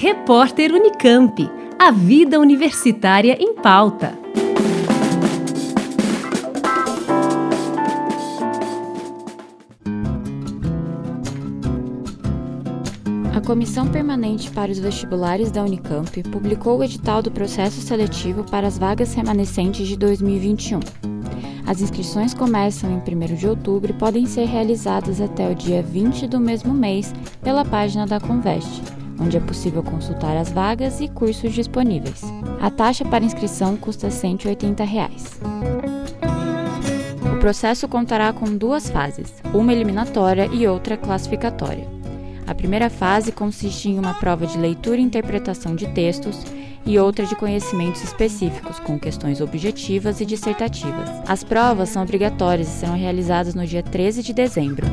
Repórter Unicamp. A vida universitária em pauta. A Comissão Permanente para os Vestibulares da Unicamp publicou o edital do processo seletivo para as vagas remanescentes de 2021. As inscrições começam em 1 de outubro e podem ser realizadas até o dia 20 do mesmo mês pela página da Conveste, onde é possível consultar as vagas e cursos disponíveis. A taxa para inscrição custa 180 reais. O processo contará com duas fases, uma eliminatória e outra classificatória. A primeira fase consiste em uma prova de leitura e interpretação de textos e outra de conhecimentos específicos, com questões objetivas e dissertativas. As provas são obrigatórias e serão realizadas no dia 13 de dezembro.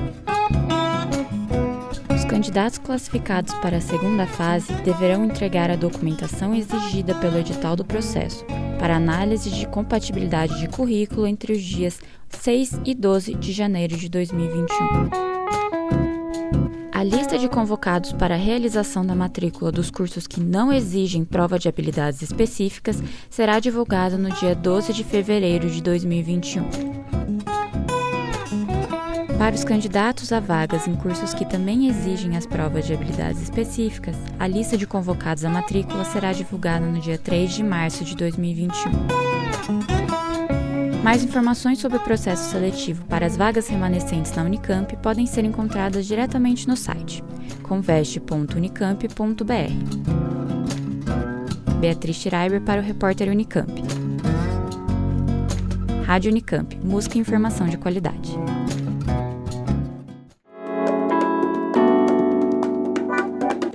Os candidatos classificados para a segunda fase deverão entregar a documentação exigida pelo edital do processo para análise de compatibilidade de currículo entre os dias 6 e 12 de janeiro de 2021. A lista de convocados para a realização da matrícula dos cursos que não exigem prova de habilidades específicas será divulgada no dia 12 de fevereiro de 2021. Para os candidatos a vagas em cursos que também exigem as provas de habilidades específicas, a lista de convocados à matrícula será divulgada no dia 3 de março de 2021. Mais informações sobre o processo seletivo para as vagas remanescentes na Unicamp podem ser encontradas diretamente no site conveste.unicamp.br. Beatriz Schreiber para o repórter Unicamp. Rádio Unicamp, música e informação de qualidade.